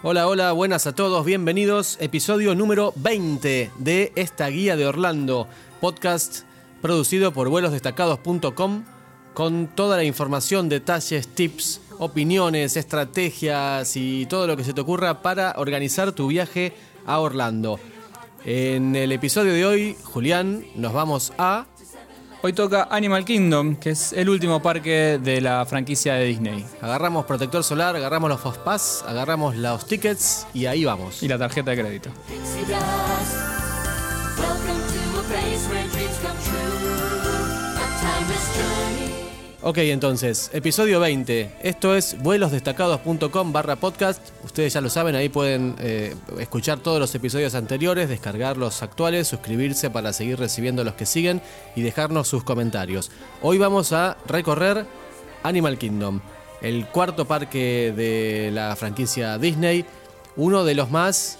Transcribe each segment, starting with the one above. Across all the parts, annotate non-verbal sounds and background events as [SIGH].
Hola, hola, buenas a todos, bienvenidos. Episodio número 20 de esta guía de Orlando, podcast producido por vuelosdestacados.com con toda la información, detalles, tips, opiniones, estrategias y todo lo que se te ocurra para organizar tu viaje a Orlando. En el episodio de hoy, Julián, nos vamos a... Hoy toca Animal Kingdom, que es el último parque de la franquicia de Disney. Agarramos protector solar, agarramos los Fastpass, agarramos los tickets y ahí vamos. Y la tarjeta de crédito. Ok, entonces, episodio 20. Esto es vuelosdestacados.com barra podcast. Ustedes ya lo saben, ahí pueden eh, escuchar todos los episodios anteriores, descargar los actuales, suscribirse para seguir recibiendo los que siguen y dejarnos sus comentarios. Hoy vamos a recorrer Animal Kingdom, el cuarto parque de la franquicia Disney, uno de los más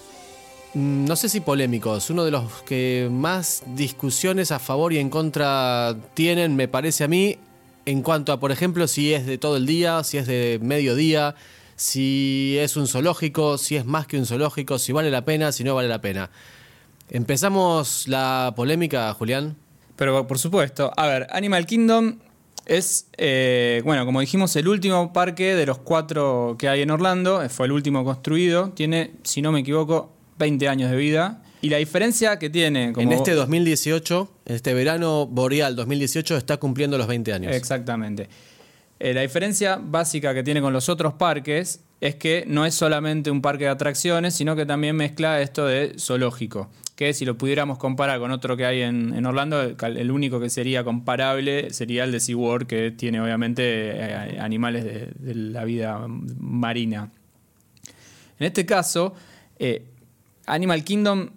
Mm, no sé si polémicos, uno de los que más discusiones a favor y en contra tienen, me parece a mí, en cuanto a, por ejemplo, si es de todo el día, si es de mediodía, si es un zoológico, si es más que un zoológico, si vale la pena, si no vale la pena. Empezamos la polémica, Julián. Pero por supuesto, a ver, Animal Kingdom es, eh, bueno, como dijimos, el último parque de los cuatro que hay en Orlando. Fue el último construido. Tiene, si no me equivoco, 20 años de vida. Y la diferencia que tiene... Como En este 2018, en este verano boreal 2018, está cumpliendo los 20 años. Exactamente. Eh, la diferencia básica que tiene con los otros parques es que no es solamente un parque de atracciones, sino que también mezcla esto de zoológico. Que si lo pudiéramos comparar con otro que hay en, en Orlando, el, único que sería comparable sería el de SeaWorld, que tiene obviamente eh, animales de, de la vida marina. En este caso, eh, Animal Kingdom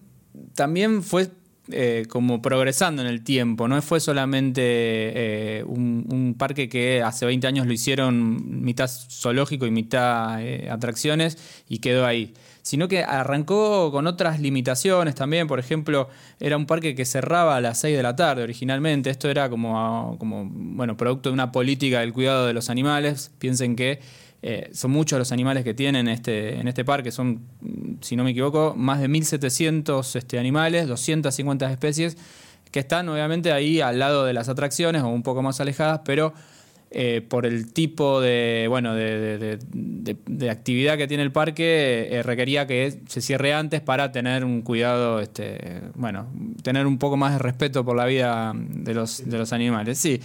también fue eh, como progresando en el tiempo, no fue solamente eh, un, parque que hace 20 años lo hicieron mitad zoológico y mitad eh, atracciones y quedó ahí, sino que arrancó con otras limitaciones también, por ejemplo, era un parque que cerraba a las 6 de la tarde originalmente, esto era como, como bueno, producto de una política del cuidado de los animales, piensen que eh, son muchos los animales que tienen este, en este parque, son, si no me equivoco, más de 1.700 este, animales, 250 especies, que están obviamente ahí al lado de las atracciones o un poco más alejadas, pero eh, por el tipo de, bueno, de actividad que tiene el parque, eh, requería que se cierre antes para tener un cuidado, este, bueno, tener un poco más de respeto por la vida de los, de los animales. Sí.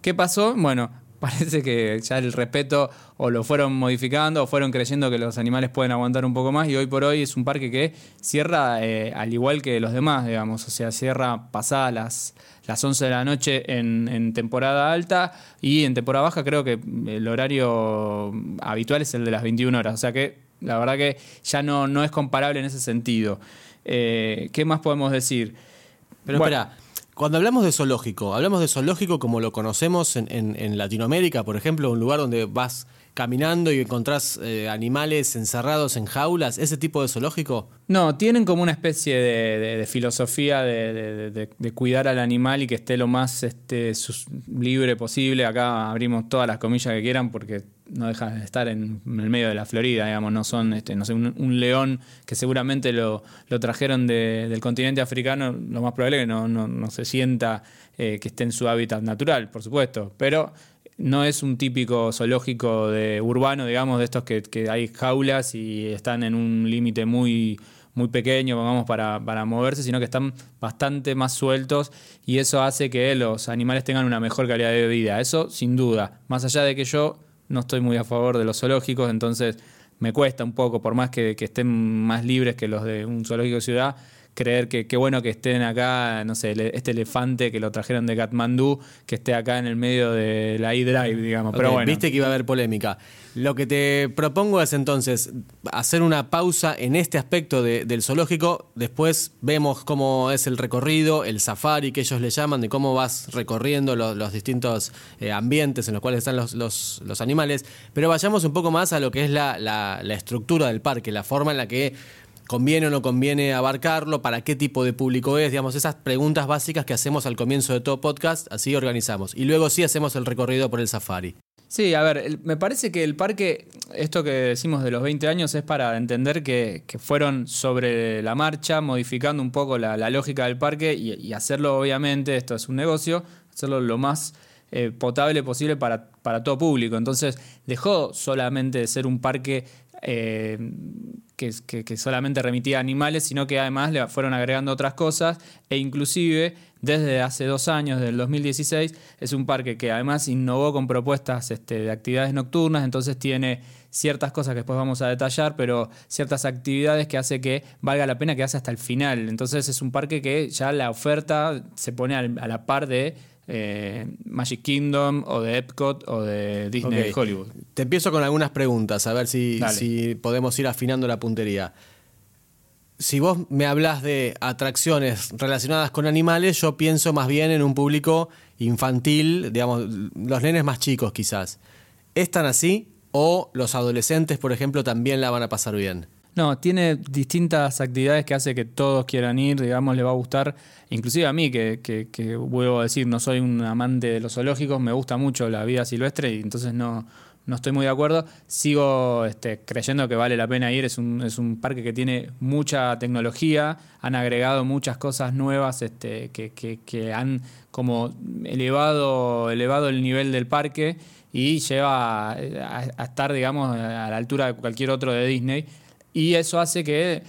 ¿Qué pasó? Bueno, [LAUGHS] parece que ya el respeto o lo fueron modificando o fueron creyendo que los animales pueden aguantar un poco más y hoy por hoy es un parque que cierra eh, al igual que los demás, digamos, o sea, cierra pasadas las, las 11 de la noche en, en temporada alta y en temporada baja creo que el horario habitual es el de las 21 horas, o sea que la verdad que ya no, no es comparable en ese sentido. Eh, ¿Qué más podemos decir? Pero Bueno. espera, cuando hablamos de zoológico, hablamos de zoológico como lo conocemos en, en- en Latinoamérica, por ejemplo, un lugar donde vas caminando y encontrás eh, animales encerrados en jaulas, ese tipo de zoológico. No, tienen como una especie de, filosofía de, cuidar al animal y que esté lo más este, libre posible. Acá abrimos todas las comillas que quieran porque no dejan de estar en, el medio de la Florida, digamos, no son, este, no sé, un, león que seguramente lo, trajeron de- del continente africano, lo más probable es que no se sienta eh, que esté en su hábitat natural, por supuesto, pero no es un típico zoológico de urbano, digamos, de estos que, que hay jaulas y están en un límite muy, muy pequeño, pongamos, para, para moverse, sino que están bastante más sueltos y eso hace que los animales tengan una mejor calidad de vida. Eso sin duda. Más allá de que yo no estoy muy a favor de los zoológicos, entonces me cuesta un poco, por más que, que estén más libres que los de un zoológico de ciudad, creer que qué bueno que estén acá, no sé, este elefante que lo trajeron de Katmandú, que esté acá en el medio de la E-Drive, digamos. Pero bueno. Viste que iba a haber polémica. Lo que te propongo es entonces hacer una pausa en este aspecto de- del zoológico. Después vemos cómo es el recorrido, el safari que ellos le llaman, de cómo vas recorriendo lo- los distintos eh, ambientes en los cuales están los, los- los animales. Pero vayamos un poco más a lo que es la, la- la estructura del parque, la forma en la que conviene o no conviene abarcarlo, para qué tipo de público es, digamos, esas preguntas básicas que hacemos al comienzo de todo podcast, así organizamos. Y luego sí hacemos el recorrido por el safari. Sí, a ver, me parece que el parque, esto que decimos de los 20 años es para entender que, fueron sobre la marcha, modificando un poco la, lógica del parque y, y hacerlo, obviamente, esto es un negocio, hacerlo lo más eh, potable posible para, para todo público. Entonces, dejó solamente de ser un parque eh, que, solamente remitía animales, sino que además le fueron agregando otras cosas e inclusive desde hace dos años, del 2016, es un parque que además innovó con propuestas este, de actividades nocturnas, entonces tiene ciertas cosas que después vamos a detallar, pero ciertas actividades que hace que valga la pena quedarse hasta el final. Entonces es un parque que ya la oferta se pone a la par de eh, Magic Kingdom o de Epcot o de Disney. Hollywood. Te empiezo con algunas preguntas, a ver si, si podemos ir afinando la puntería. Si vos me hablas de atracciones relacionadas con animales, yo pienso más bien en un público infantil, digamos, los nenes más chicos quizás. ¿Es tan así? ¿O los adolescentes, por ejemplo, también la van a pasar bien? No, tiene distintas actividades que hace que todos quieran ir, digamos, le va a gustar. Inclusive a mí, que, que, que vuelvo a decir, no soy un amante de los zoológicos, me gusta mucho la vida silvestre y entonces no, no estoy muy de acuerdo. Sigo este, creyendo que vale la pena ir, es un, es un parque que tiene mucha tecnología, han agregado muchas cosas nuevas este, que, que- han como elevado, elevado el nivel del parque y lleva a estar, digamos, a la altura de cualquier otro de Disney. Y eso hace que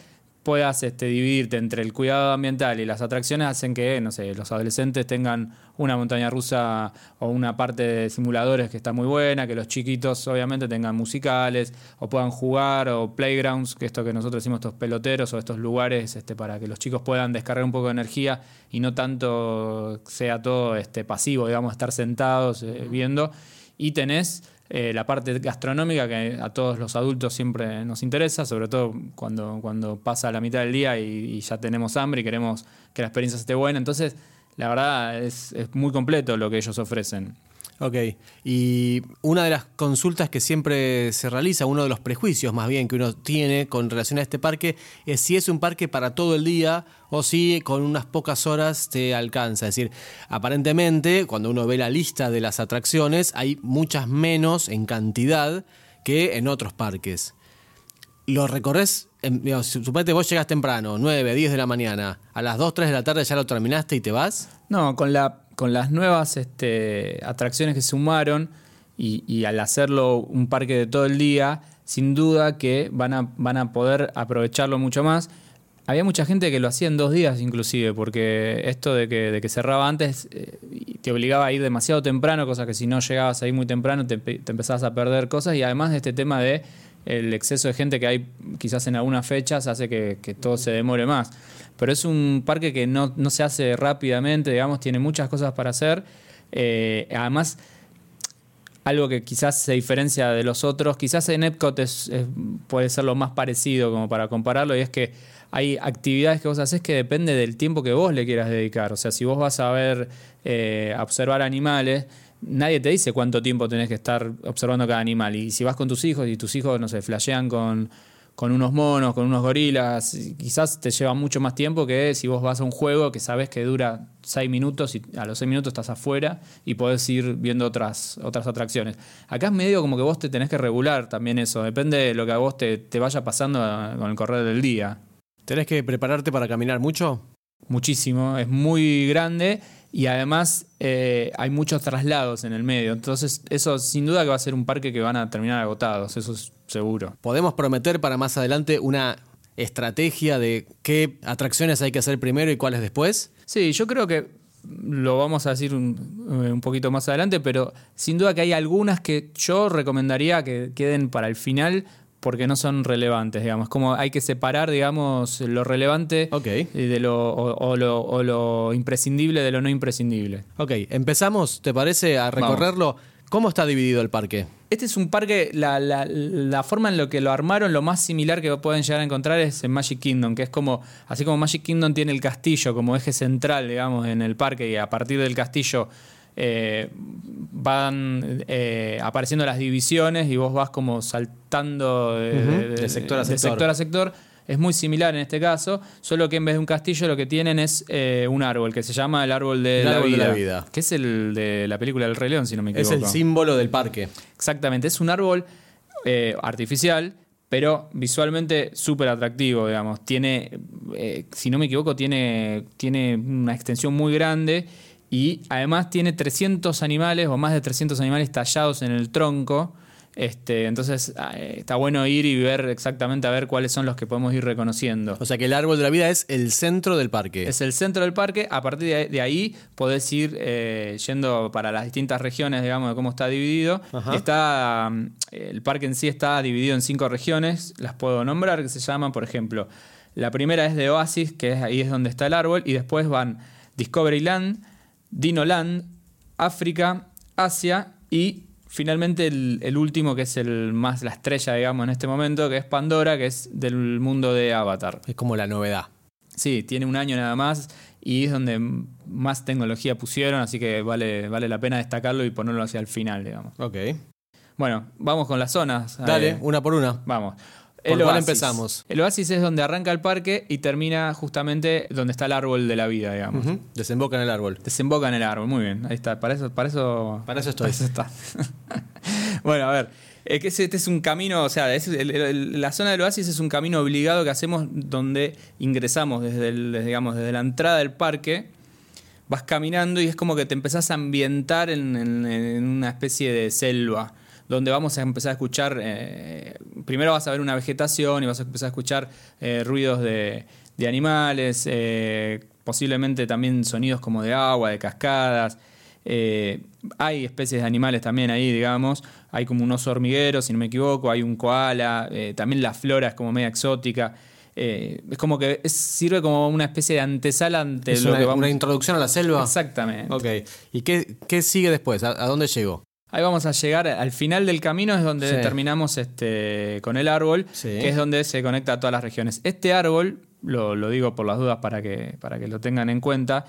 puedas este, dividirte entre el cuidado ambiental y las atracciones, hacen que, no sé, los adolescentes tengan una montaña rusa o una parte de simuladores que está muy buena, que los chiquitos obviamente tengan musicales o puedan jugar o playgrounds, que esto que nosotros decimos estos peloteros o estos lugares este, para que los chicos puedan descargar un poco de energía y no tanto sea todo este, pasivo, digamos, estar sentados eh, viendo. Y tenés eh, la parte gastronómica que a todos los adultos siempre nos interesa, sobre todo cuando, cuando pasa la mitad del día y, y ya tenemos hambre y queremos que la experiencia esté buena. Entonces, la verdad es, es muy completo lo que ellos ofrecen. Ok, y una de las consultas que siempre se realiza, uno de los prejuicios más bien que uno tiene con relación a este parque, es si es un parque para todo el día o si con unas pocas horas te alcanza. Es decir, aparentemente, cuando uno ve la lista de las atracciones, hay muchas menos en cantidad que en otros parques. Lo recorres, en- digamos, suponete vos llegas temprano, 9, 10 de la mañana, a las 2, 3 de la tarde ya lo terminaste y te vas. No, con, la, con las nuevas este, atracciones que sumaron y, al hacerlo un parque de todo el día, sin duda que van a, van a poder aprovecharlo mucho más. Había mucha gente que lo hacía en dos días inclusive, porque esto de que, cerraba antes eh, te obligaba a ir demasiado temprano, cosa que si no llegabas ahí muy temprano te empezabas a perder cosas, y además de este tema de el exceso de gente que hay quizás en algunas fechas hace que, que todo se demore más. Pero es un parque que no, no se hace rápidamente, digamos, tiene muchas cosas para hacer. Eh, además, algo que quizás se diferencia de los otros, quizás en Epcot es- puede ser lo más parecido como para compararlo, y es que hay actividades que vos haces que depende del tiempo que vos le quieras dedicar. O sea, si vos vas a ver, eh, observar animales, nadie te dice cuánto tiempo tenés que estar observando cada animal. Y si vas con tus hijos y tus hijos, no sé, flashean con, con unos monos, con unos gorilas, quizás te lleva mucho más tiempo que si vos vas a un juego que sabes que dura seis minutos y a los seis minutos estás afuera y podés ir viendo otras, otras atracciones. Acá es medio como que vos te tenés que regular también eso, depende de lo que a vos te, te vaya pasando a- con el correr del día. ¿Tenés que prepararte para caminar mucho? Muchísimo, es muy grande y además eh, hay muchos traslados en el medio. Entonces, eso sin duda que va a ser un parque que van a terminar agotados, eso es seguro. ¿Podemos prometer para más adelante una estrategia de qué atracciones hay que hacer primero y cuáles después? Sí, yo creo que lo vamos a decir un, eh, un poquito más adelante, pero sin duda que hay algunas que yo recomendaría que queden para el final porque no son relevantes, digamos. Como hay que separar, digamos, lo relevante eh, de lo, o, o lo, o lo imprescindible de lo no imprescindible. Ok, empezamos, ¿te parece, a recorrerlo? ¿Cómo está dividido el parque? Este es un parque, la, la- la forma en lo que lo armaron, lo más similar que pueden llegar a encontrar es en Magic Kingdom, que es como, así como Magic Kingdom tiene el castillo como eje central, digamos, en el parque, y a partir del castillo eh, van eh, apareciendo las divisiones y vos vas como saltando de, Ujú, de- de sector a de sector. a sector. Es muy similar en este caso, solo que en vez de un castillo lo que tienen es eh, un árbol que se llama el árbol de, El la, árbol de vida, la vida. que es el de la película del Rey León, si no me Es equivoco. el símbolo del parque. Exactamente, es un árbol eh, artificial, pero visualmente súper atractivo, digamos. Tiene, eh, si no me equivoco, tiene, tiene una extensión muy grande y además tiene 300 animales o más de 300 animales tallados en el tronco. Este, entonces eh, está bueno ir y ver exactamente a ver cuáles son los que podemos ir reconociendo. O sea que el árbol de la vida es el centro del parque. Es el centro del parque. A partir de, ahí podés ir eh, yendo para las distintas regiones, digamos, de cómo está dividido. Ajá. Está, mm, el parque en sí está dividido en cinco regiones. Las puedo nombrar, que se llaman, por ejemplo, la primera es de Oasis, que es, ahí es donde está el árbol. Y después van Discoveryland, Dinoland, África, Asia y finalmente el, el último, que es el más la estrella, digamos, en este momento, que es Pandora, que es del mundo de Avatar. Es como la novedad. Sí, tiene un año nada más y es donde más tecnología pusieron, así que vale, vale la pena destacarlo y ponerlo hacia el final, digamos. Ok. Bueno, vamos con las zonas. Dale, Eh, una por una. vamos. ¿Por cuál empezamos? El oasis es donde arranca el parque y termina justamente donde está el árbol de la vida, digamos. Desemboca en el árbol. Desemboca en el árbol, muy bien. Ahí está, para eso, para eso, Para eso estoy. está. [LAUGHS] bueno, a ver. Es que este es un camino, o sea, es el- el- la zona del oasis es un camino obligado que hacemos donde ingresamos desde, el- desde, digamos, desde la entrada del parque, vas caminando y es como que te empezás a ambientar en, en- en una especie de selva, donde vamos a empezar a escuchar, eh, primero vas a ver una vegetación y vas a empezar a escuchar eh, ruidos de, de animales, eh, posiblemente también sonidos como de agua, de cascadas. Hay especies de animales también ahí, digamos. Hay como un oso hormiguero, si no me equivoco. Hay un koala. también la flora es como media exótica. Eh, es como que es- sirve como una especie de antesala ante Es lo una, que vamos una introducción a la selva. Exactamente. Ok. ¿Y qué, qué sigue después? ¿A, a dónde llegó? Ahí vamos a llegar al final del camino, es donde Sí. terminamos este, con el árbol, Sí. que es donde se conecta a todas las regiones. Este árbol, lo, lo digo por las dudas para que, para que lo tengan en cuenta,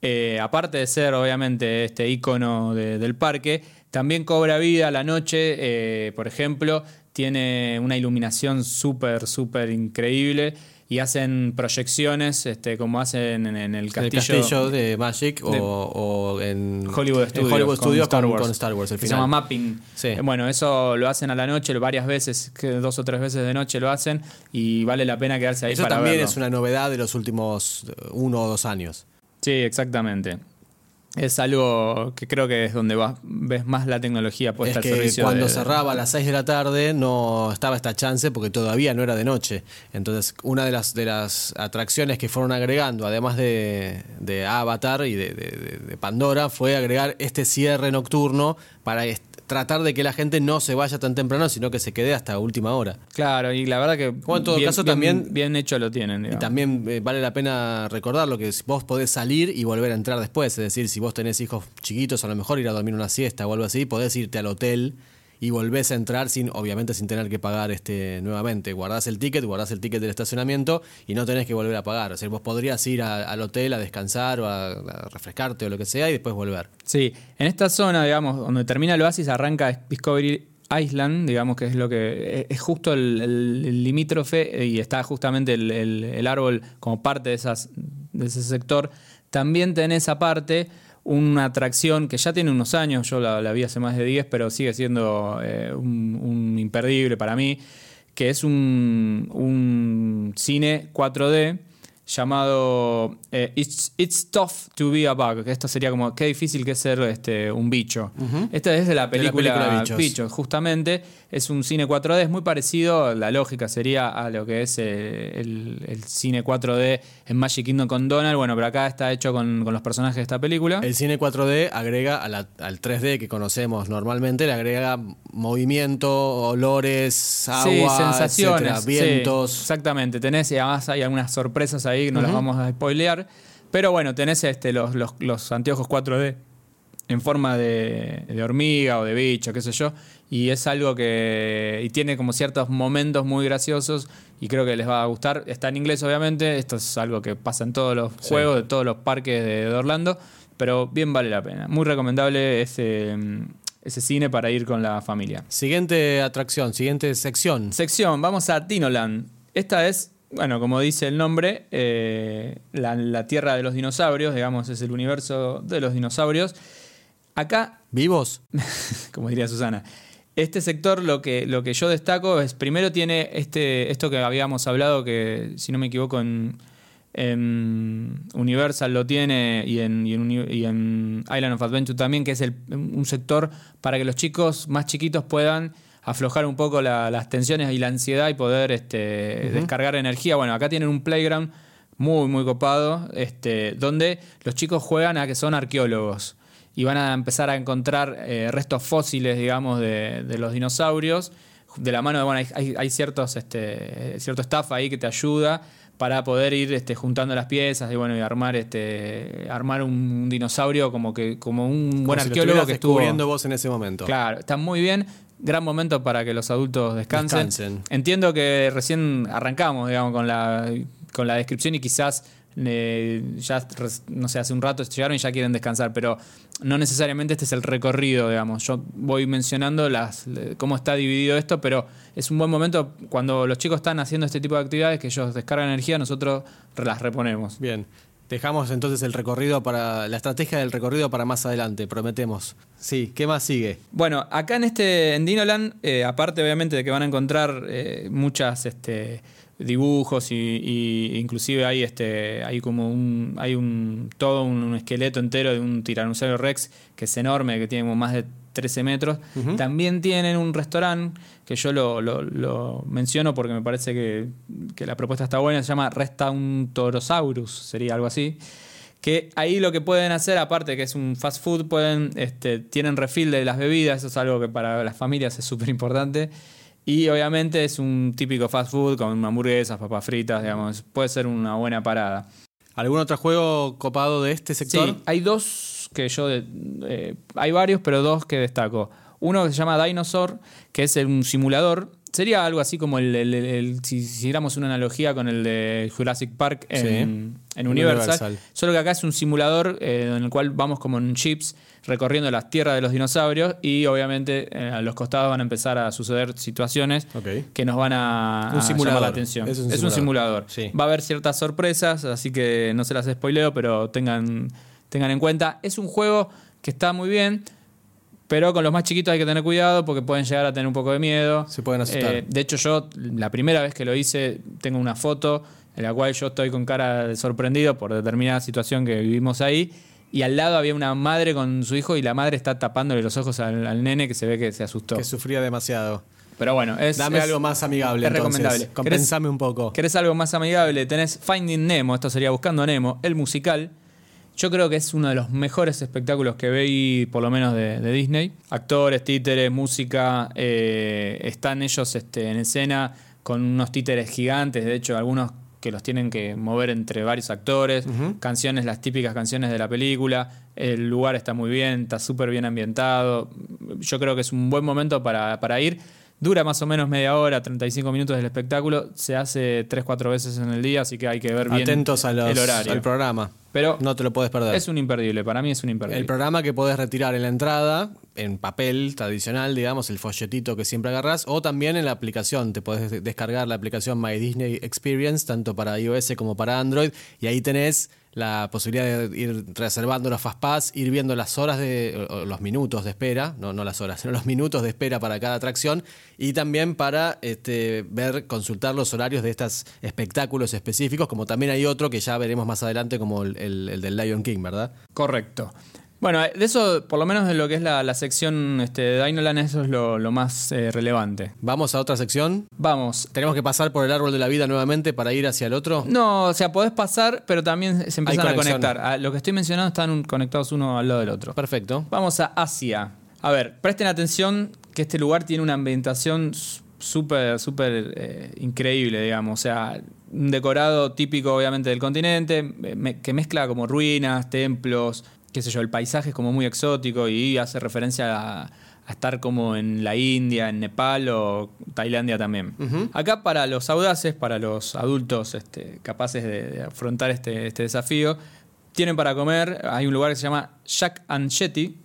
eh, aparte de ser obviamente este icono de- del parque, también cobra vida a la noche, eh, por ejemplo, tiene una iluminación súper, súper increíble y hacen proyecciones este, como hacen en, en el ¿En castillo. el castillo de Magic de- o, en Hollywood en Studios. Con Star Wars. con Star Wars, el que se llama Mapping. Sí. Eh, Bueno, eso lo hacen a la noche, varias veces, dos o tres veces de noche lo hacen y vale la pena quedarse ahí Eso para también verlo. es una novedad de los últimos eh, uno o dos años. Sí, exactamente. Es algo que creo que es donde vas, ves más la tecnología puesta es al que servicio. cuando de- cerraba a las 6 de la tarde no estaba esta chance porque todavía no era de noche. Entonces, una de las, de las atracciones que fueron agregando, además de, de Avatar y de, de- Pandora, fue agregar este cierre nocturno para tratar de que la gente no se vaya tan temprano, sino que se quede hasta última hora. Claro, y la verdad que. En todo bien, caso bien- también- Bien hecho lo tienen. Y también eh, vale la pena recordar lo que vos podés salir y volver a entrar después. Es decir, si vos tenés hijos chiquitos, a lo mejor ir a dormir una siesta o algo así, podés irte al hotel y volvés a entrar sin, obviamente sin tener que pagar este nuevamente. Guardás el ticket, guardás el ticket del estacionamiento y no tenés que volver a pagar. O sea, vos podrías ir al hotel a descansar o a, refrescarte o lo que sea y después volver. Sí, en esta zona, digamos, donde termina el oasis, arranca Discovery Island, digamos que es lo que es justo el, limítrofe y está justamente el, el- el árbol como parte de, esas, de ese sector. También tenés aparte una atracción que ya tiene unos años, yo la, vi hace más de 10, pero sigue siendo eh, un, imperdible para mí, que es un cine 4D llamado eh, It's, It's Tough to Be a Bug, que esto sería como qué difícil que es ser este, un bicho. Esta es de la película, película Bichos. justamente. Es un cine 4D, es muy parecido, la lógica sería a lo que es eh, el, el cine 4D en Magic Kingdom con Donald. Bueno, pero acá está hecho con, con los personajes de esta película. El cine 4D agrega a la- al 3D que conocemos normalmente, le agrega movimiento, olores, agua, sí, sensaciones, etcétera, sí, vientos. exactamente, tenés y además hay algunas sorpresas ahí que no las vamos a spoilear. Pero bueno, tenés este, los, los, los anteojos 4D en forma de, de hormiga o de bicho, qué sé yo. Y es algo que. Y tiene como ciertos momentos muy graciosos y creo que les va a gustar. Está en inglés, obviamente. Esto es algo que pasa en todos los juegos de todos los parques de, de Orlando. Pero bien vale la pena. Muy recomendable ese, ese cine para ir con la familia. Siguiente atracción, siguiente sección. Sección, vamos a Dinoland. Esta es bueno, como dice el nombre, eh, la, la tierra de los dinosaurios, digamos, es el universo de los dinosaurios. Acá ¿Vivos? [LAUGHS] como diría Susana. Este sector lo que, lo que yo destaco es, primero tiene este, esto que habíamos hablado, que si no me equivoco en, en Universal lo tiene y en, y en Uni- y en Island of Adventure también, que es el- un sector para que los chicos más chiquitos puedan aflojar un poco la- las tensiones y la ansiedad y poder este, descargar energía. Bueno, acá tienen un playground muy, muy copado, este, donde los chicos juegan a que son arqueólogos y van a empezar a encontrar eh, restos fósiles, digamos, de, de los dinosaurios. De la mano de, bueno, hay, hay- ciertos, este, cierto staff ahí que te ayuda para poder ir este, juntando las piezas y bueno, y armar este, armar un dinosaurio como que, como un buen si arqueólogo que estuvo. descubriendo vos en ese momento. Claro, está muy bien. Gran momento para que los adultos descansen. Descansen. Entiendo que recién arrancamos, digamos, con la, con la descripción y quizás eh, ya, no sé, hace un rato llegaron y ya quieren descansar, pero no necesariamente este es el recorrido, digamos. Yo voy mencionando las, cómo está dividido esto, pero es un buen momento cuando los chicos están haciendo este tipo de actividades que ellos descargan energía, nosotros las reponemos. Bien. Dejamos entonces el recorrido para. la estrategia del recorrido para más adelante, prometemos. Sí, ¿qué más sigue? Bueno, acá en este en Dinoland, eh, aparte obviamente de que van a encontrar eh, muchas este, dibujos y, y inclusive hay este hay como un hay un todo un esqueleto entero de un tiranosaurio rex que es enorme que tiene como más de 13 metros también tienen un restaurante que yo lo, lo- lo menciono porque me parece que, que la propuesta está buena se llama Restaurantosaurus sería algo así que ahí lo que pueden hacer, aparte que es un fast food, pueden, este, tienen refill de las bebidas, eso es algo que para las familias es súper importante. Y obviamente es un típico fast food con hamburguesas, papas fritas, digamos, puede ser una buena parada. ¿Algún otro juego copado de este sector? Sí, hay dos que yo, eh, hay varios, pero dos que destaco. Uno que se llama Dinosaur, que es un simulador. Sería algo así como el, el- el- el- si hiciéramos una analogía con el de Jurassic Park en, Sí. en Universal. Universal. Solo que acá es un simulador eh, en el cual vamos como en chips recorriendo las tierras de los dinosaurios y obviamente eh, a los costados van a empezar a suceder situaciones que nos van a, Un a simulador. llamar la atención. Es un Es un simulador. simulador. Sí. Va a haber ciertas sorpresas, así que no se las spoileo, pero tengan, tengan en cuenta. Es un juego que está muy bien, pero con los más chiquitos hay que tener cuidado porque pueden llegar a tener un poco de miedo. Se pueden asustar. Eh, de hecho, yo la primera vez que lo hice, tengo una foto en la cual yo estoy con cara de sorprendido por determinada situación que vivimos ahí. Y al lado había una madre con su hijo y la madre está tapándole los ojos al, al nene que se ve que se asustó. Que sufría demasiado. Pero bueno, es. Dame es- algo más amigable es entonces. recomendable. Compensame un poco. ¿Querés algo más amigable? Tenés Finding Nemo, esto sería Buscando a Nemo, el musical. Yo creo que es uno de los mejores espectáculos que veí, por lo menos de, de Disney. Actores, títeres, música, eh, están ellos este, en escena con unos títeres gigantes, de hecho algunos que los tienen que mover entre varios actores, canciones, las típicas canciones de la película, el lugar está muy bien, está súper bien ambientado, yo creo que es un buen momento para, para ir. Dura más o menos media hora, 35 minutos del espectáculo. Se hace 3-4 veces en el día, así que hay que ver bien Atentos a los- el horario. al programa. Pero No te lo puedes perder. es un imperdible, para mí es un imperdible. El programa que podés retirar en la entrada, en papel tradicional, digamos, el folletito que siempre agarrás, o también en la aplicación. Te podés de- descargar la aplicación My Disney Experience, tanto para iOS como para Android, y ahí tenés la posibilidad de ir reservando los Fastpass, ir viendo las horas de, los minutos de espera, no, no las horas, [LAUGHS] sino los minutos de espera para cada atracción, y también para este, ver, consultar los horarios de estos espectáculos específicos, como también hay otro que ya veremos más adelante, como el- el del Lion King, ¿verdad? Correcto. Bueno, eh, de eso, por lo menos de lo que es la, la sección este, de Dinoland, eso es lo, lo más eh, relevante. Vamos a otra sección. Vamos. Tenemos que pasar por el árbol de la vida nuevamente para ir hacia el otro. No, o sea, podés pasar, pero también se empiezan a conectar. Ah, lo que estoy mencionando están conectados uno al lado del otro. Perfecto. Vamos a Asia. A ver, presten atención que este lugar tiene una ambientación súper, súper eh, increíble, digamos. O sea, un decorado típico, obviamente, del continente, eh, que mezcla como ruinas, templos, qué sé yo, el paisaje es como muy exótico y hace referencia a, a estar como en la India, en Nepal o Tailandia también. Acá para los audaces, para los adultos este, capaces de, de afrontar este, este desafío, tienen para comer, hay un lugar que se llama Shack and Jetty,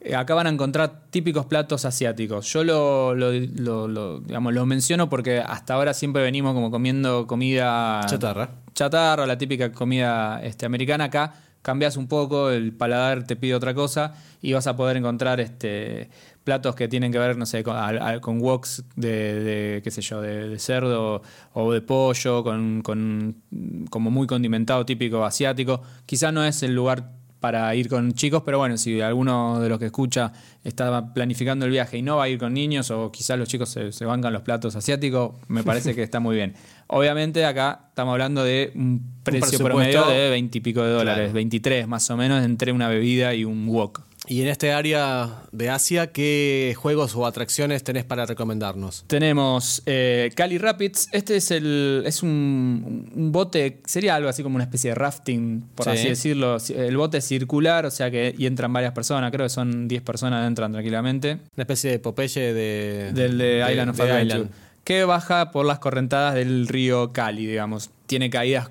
eh, acá van a encontrar típicos platos asiáticos. Yo lo, lo- lo- lo, digamos, lo menciono porque hasta ahora siempre venimos como comiendo comida Chatarra. chatarra, la típica comida este, americana. Acá cambias un poco, el paladar te pide otra cosa y vas a poder encontrar este, platos que tienen que ver, no sé, con, woks de, de, qué sé yo, de, de cerdo o de pollo, con, con- como muy condimentado, típico asiático. Quizá no es el lugar para ir con chicos, pero bueno, si alguno de los que escucha está planificando el viaje y no va a ir con niños o quizás los chicos se, se bancan los platos asiáticos, me [LAUGHS] parece que está muy bien. Obviamente acá estamos hablando de un precio presupuesto- promedio de 20 y pico de dólares, Claro. 23 más o menos entre una bebida y un wok. Y en este área de Asia, ¿qué juegos o atracciones tenés para recomendarnos? Tenemos eh, Cali Rapids. Este es el es un, un bote, sería algo así como una especie de rafting, por Sí. así decirlo. El bote es circular, o sea que y entran varias personas. Creo que son 10 personas entran tranquilamente. Una especie de Popeye de... Del de Island of de Adventure. Que baja por las correntadas del río Cali, digamos. Tiene caídas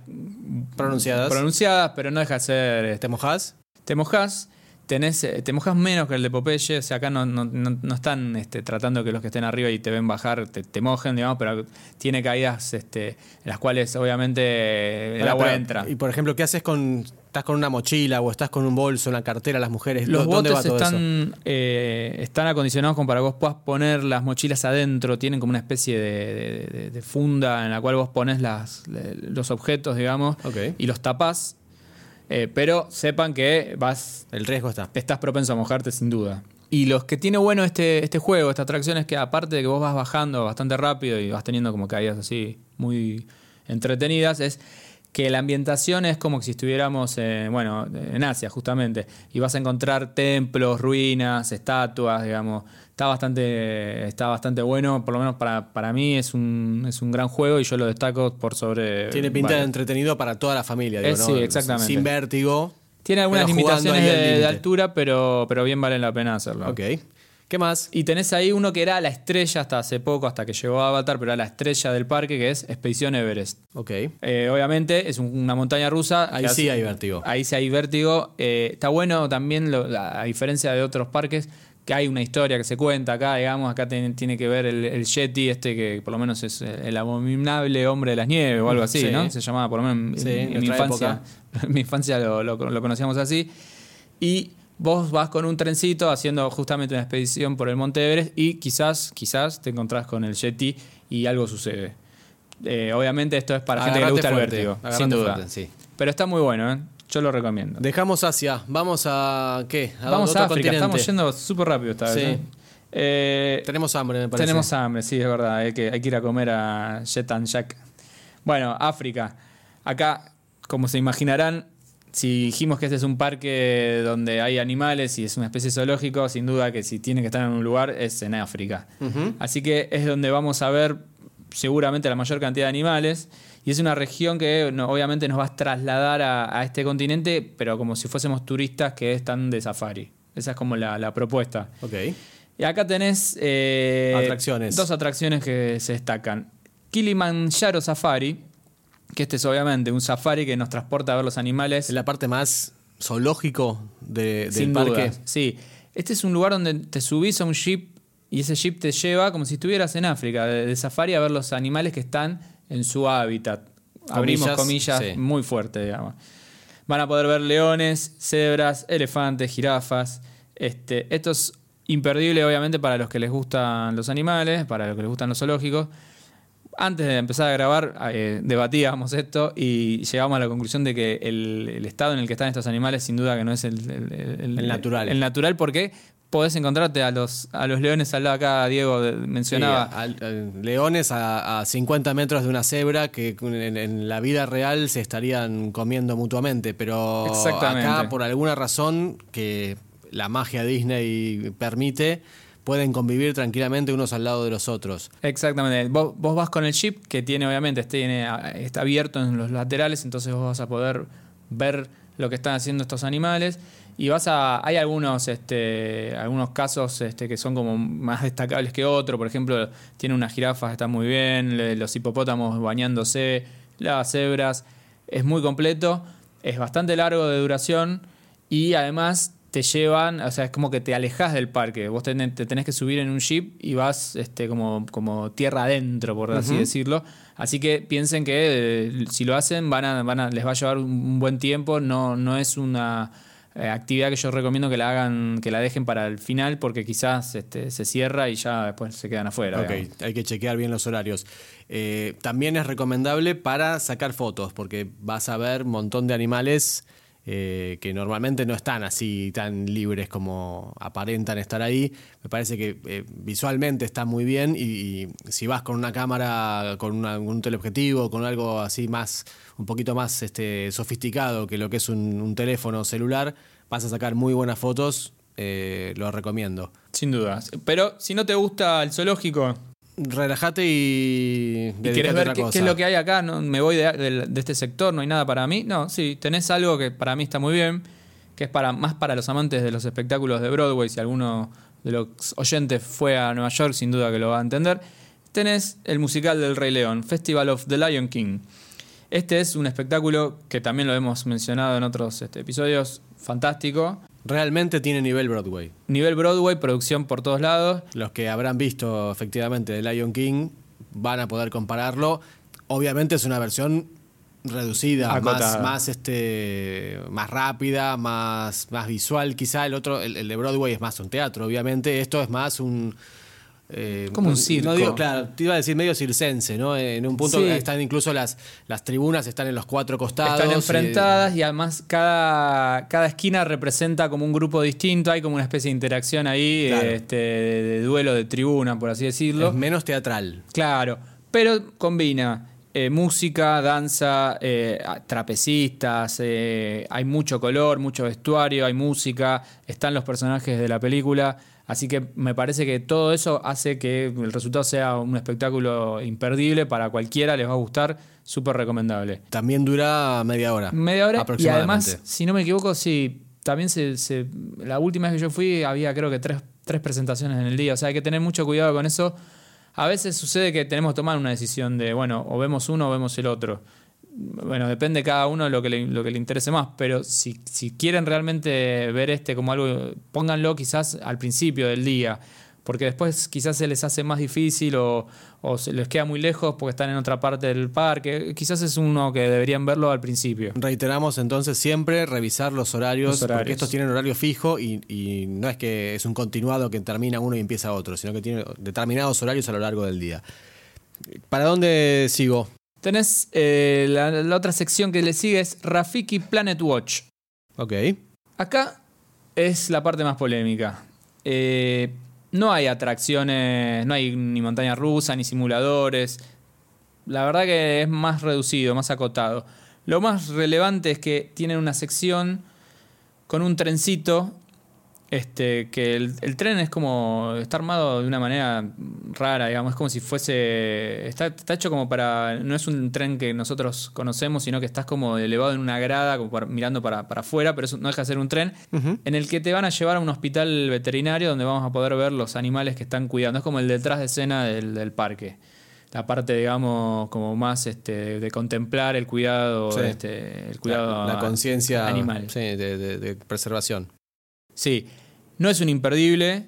Pronunciadas. pronunciadas, pero no deja de ser este, ¿Te mojás? te mojás, tenés, eh, te mojás menos que el de Popeye, o sea, acá no, no- no- no están este, tratando que los que estén arriba y te ven bajar te, te mojen, digamos, pero tiene caídas este, en las cuales obviamente el agua entra. Y por ejemplo, ¿qué haces con... Estás con una mochila o estás con un bolso, una cartera, las mujeres? Los ¿Dónde botes va todo eso? están, eh, están acondicionados como para que vos puedas poner las mochilas adentro, tienen como una especie de, de- de- de funda en la cual vos pones las, los objetos, digamos, y los tapás, eh, pero sepan que vas El riesgo está. estás propenso a mojarte sin duda. Y los que tiene bueno este, este juego, esta atracción, es que aparte de que vos vas bajando bastante rápido y vas teniendo como caídas así muy entretenidas, es que la ambientación es como que si estuviéramos en, bueno, en Asia justamente. Y vas a encontrar templos, ruinas, estatuas, digamos. Está bastante, está bastante bueno, por lo menos para, para mí es un, es un gran juego y yo lo destaco por sobre... Tiene pinta de entretenido para toda la familia. Digo, Eh, ¿no? sí, exactamente. Sin vértigo. Tiene algunas limitaciones de, altura, pero, pero bien vale la pena hacerlo. Ok. ¿Qué más? Y tenés ahí uno que era la estrella hasta hace poco, hasta que llegó a Avatar, pero era la estrella del parque, que es Expedición Everest. Ok. Eh, obviamente es un- una montaña rusa. Ahí que sí hace- hay vértigo. Ahí sí hay vértigo. Eh, está bueno también, lo- la- a diferencia de otros parques, que hay una historia que se cuenta acá, digamos, acá ten- tiene que ver el, el Yeti, este que por lo menos es el abominable hombre de las nieves o algo así, Sí. ¿no? Se llamaba por lo menos en, Sí, en en mi infancia. [LAUGHS] En mi infancia lo, lo- lo conocíamos así. Y vos vas con un trencito haciendo justamente una expedición por el Monte Everest y quizás, quizás te encontrás con el Yeti y algo sucede. Eh, obviamente esto es para gente que le gusta el vértigo, sin duda. fuerte, sí. Pero está muy bueno, ¿eh? Yo lo recomiendo. Dejamos Asia. Vamos a. ¿Qué? ¿A Vamos a África, continente? estamos yendo súper rápido esta vez. Sí. ¿eh? Eh, Tenemos hambre, me parece. tenemos hambre, sí, es verdad. Hay que, hay que ir a comer a Jet and Jack. Bueno, África. Acá, como se imaginarán, si dijimos que este es un parque donde hay animales y es una especie zoológico, sin duda que si tiene que estar en un lugar es en África. Así que es donde vamos a ver seguramente la mayor cantidad de animales. Y es una región que no- obviamente nos va a trasladar a, a este continente, pero como si fuésemos turistas que están de safari. Esa es como la, la propuesta. Ok. Y acá tenés eh, Atracciones. dos atracciones que se destacan. Kilimanjaro Safari, que este es obviamente un safari que nos transporta a ver los animales. Es la parte más zoológico de- del Sin parque. duda, sí. Este es un lugar donde te subís a un jeep y ese jeep te lleva como si estuvieras en África, de, de safari a ver los animales que están en su hábitat. Abrimos Comillas, comillas sí. muy fuerte, digamos. Van a poder ver leones, cebras, elefantes, jirafas. Este, esto es imperdible, obviamente, para los que les gustan los animales, para los que les gustan los zoológicos. Antes de empezar a grabar, eh, debatíamos esto y llegamos a la conclusión de que el, el estado en el que están estos animales, sin duda que no es el, el- El natural. El natural, porque podés encontrarte a los, a los leones al lado acá, Diego mencionaba. Sí, al- leones a, a 50 metros de una cebra que en, en la vida real se estarían comiendo mutuamente, pero acá por alguna razón que la magia Disney permite, pueden convivir tranquilamente unos al lado de los otros. Exactamente. Vos, vos vas con el chip que tiene, obviamente, tiene, está abierto en los laterales, entonces vos vas a poder ver lo que están haciendo estos animales. Y vas a. Hay algunos, este, algunos casos este, que son como más destacables que otros. Por ejemplo, tiene unas jirafas que están muy bien, los hipopótamos bañándose, las cebras. Es muy completo, es bastante largo de duración y además te llevan, o sea, es como que te alejas del parque. Vos tenés- te tenés que subir en un jeep y vas este, como, como tierra adentro, por así decirlo. Así que piensen que eh, si lo hacen, van a, van a, les va a llevar un, un buen tiempo. No, no es una eh, actividad que yo recomiendo que la hagan, que la dejen para el final, porque quizás este, se cierra y ya después se quedan afuera. Ok, digamos. hay que chequear bien los horarios. Eh, también es recomendable para sacar fotos, porque vas a ver un montón de animales eh, que normalmente no están así tan libres como aparentan estar ahí. Me parece que eh, visualmente está muy bien y, si vas con una cámara, con una- un teleobjetivo, con algo así más, un poquito más este, sofisticado que lo que es un, teléfono celular, vas a sacar muy buenas fotos. eh, lo recomiendo. Sin duda. Pero si no te gusta el zoológico, Relajate y, y a ver qué, es lo que hay acá, no me voy de, de- de este sector, no hay nada para mí. No, sí, tenés algo que para mí está muy bien, que es para más para los amantes de los espectáculos de Broadway. Si alguno de los oyentes fue a Nueva York, sin duda que lo va a entender. Tenés el musical del Rey León, Festival of the Lion King. Este es un espectáculo que también lo hemos mencionado en otros este, episodios, fantástico. Realmente tiene nivel Broadway. Nivel Broadway, producción por todos lados. Los que habrán visto efectivamente The Lion King van a poder compararlo. Obviamente es una versión reducida, más, más, este, más rápida, más, más visual. Quizá el otro, el, el de Broadway es más un teatro, obviamente. Esto es más un. Eh, Como un circo. No digo, claro, te iba a decir medio circense, ¿no? En un punto Sí. están incluso las, las tribunas, están en los cuatro costados. Están enfrentadas y, además cada, cada esquina representa como un grupo distinto, hay como una especie de interacción ahí, Claro. eh, este, de, de duelo de tribuna, por así decirlo. es menos teatral. Claro, pero combina eh, música, danza, eh, trapecistas, eh, hay mucho color, mucho vestuario, hay música, están los personajes de la película, así que me parece que todo eso hace que el resultado sea un espectáculo imperdible, para cualquiera les va a gustar, súper recomendable. También dura media hora. Media hora y aproximadamente. además, si no me equivoco, sí, también se, se- la última vez que yo fui había creo que tres, tres presentaciones en el día, o sea, hay que tener mucho cuidado con eso. A veces sucede que tenemos que tomar una decisión de, bueno, o vemos uno o vemos el otro. Bueno, depende cada uno de lo que le, lo que le interese más, pero si, si quieren realmente ver este como algo, pónganlo quizás al principio del día, porque después quizás se les hace más difícil o, o se les queda muy lejos porque están en otra parte del parque. Quizás es uno que deberían verlo al principio. Reiteramos entonces siempre revisar los horarios, Los horarios. porque estos tienen horario fijo y, y no es que es un continuado que termina uno y empieza otro, sino que tiene determinados horarios a lo largo del día. ¿Para dónde sigo? Tenés eh, la, la otra sección que le sigue es Rafiki Planet Watch. Ok. Acá es la parte más polémica. Eh, no hay atracciones, no hay ni montaña rusa, ni simuladores. La verdad que es más reducido, más acotado. Lo más relevante es que tienen una sección con un trencito. Este, que el, el tren es como. está armado de una manera rara, digamos. Es como si fuese. Está, está hecho como para. No es un tren que nosotros conocemos, sino que estás como elevado en una grada, como para- mirando para, para afuera, pero eso no deja de ser un tren. En el que te van a llevar a un hospital veterinario donde vamos a poder ver los animales que están cuidando. Es como el detrás de escena del, del parque. La parte, digamos, como más este, de, de contemplar el cuidado, Sí. este, el cuidado la, la conciencia animal. sí, de, de- de preservación. Sí, no es un imperdible.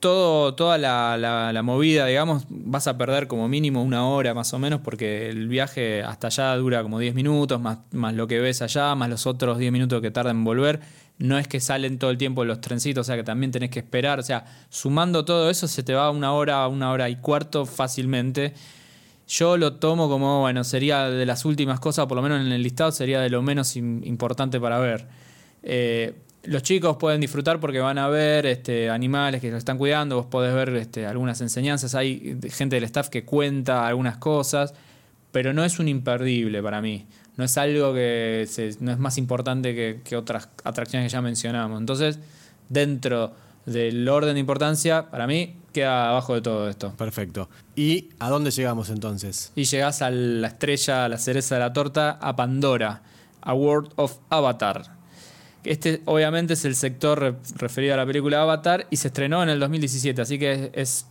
Todo, toda la, movida, digamos, vas a perder como mínimo una hora más o menos, porque el viaje hasta allá dura como 10 minutos, más, más lo que ves allá, más los otros 10 minutos que tardan en volver. No es que salen todo el tiempo los trencitos, o sea que también tenés que esperar. O sea, sumando todo eso, se te va una hora, una hora y cuarto fácilmente. Yo lo tomo como, bueno, sería de las últimas cosas, por lo menos en el listado, sería de lo menos im- importante para ver. Eh, los chicos pueden disfrutar porque van a ver este, animales que los están cuidando, vos podés ver este, algunas enseñanzas, hay gente del staff que cuenta algunas cosas, pero no es un imperdible para mí. No es algo que se- no es más importante que, que otras atracciones que ya mencionamos. Entonces, dentro del orden de importancia, para mí queda abajo de todo esto. Perfecto. ¿Y a dónde llegamos entonces? Y llegás a la estrella, a la cereza de la torta, a Pandora, a World of Avatar. Este obviamente es el sector re- referido a la película Avatar y se estrenó en el 2017, así que es, es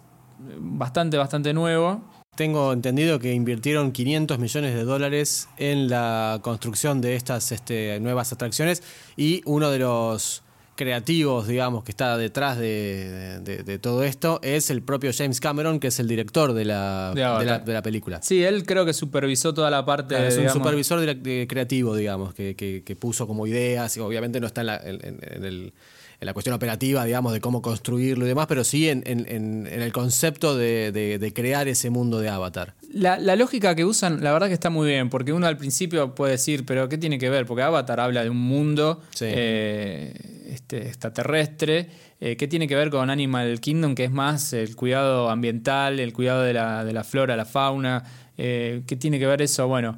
bastante, bastante nuevo. Tengo entendido que invirtieron 500 millones de dólares en la construcción de estas este, nuevas atracciones y uno de los creativos, digamos, que está detrás de, de- de todo esto es el propio James Cameron, que es el director de la, De la, película. Sí, él creo que supervisó toda la parte. Claro, es un supervisor creativo, digamos, que, que- que puso como ideas, y obviamente no está en la, en- en- en el- en la cuestión operativa, digamos, de cómo construirlo y demás, pero sí en, el concepto de, de- de crear ese mundo de Avatar. La, la lógica que usan, la verdad que está muy bien, porque uno al principio puede decir, pero ¿qué tiene que ver? Porque Avatar habla de un mundo Sí. eh, este, extraterrestre, eh, ¿qué tiene que ver con Animal Kingdom? Que es más el cuidado ambiental, el cuidado de la, de la flora, la fauna, eh, ¿qué tiene que ver eso? Bueno,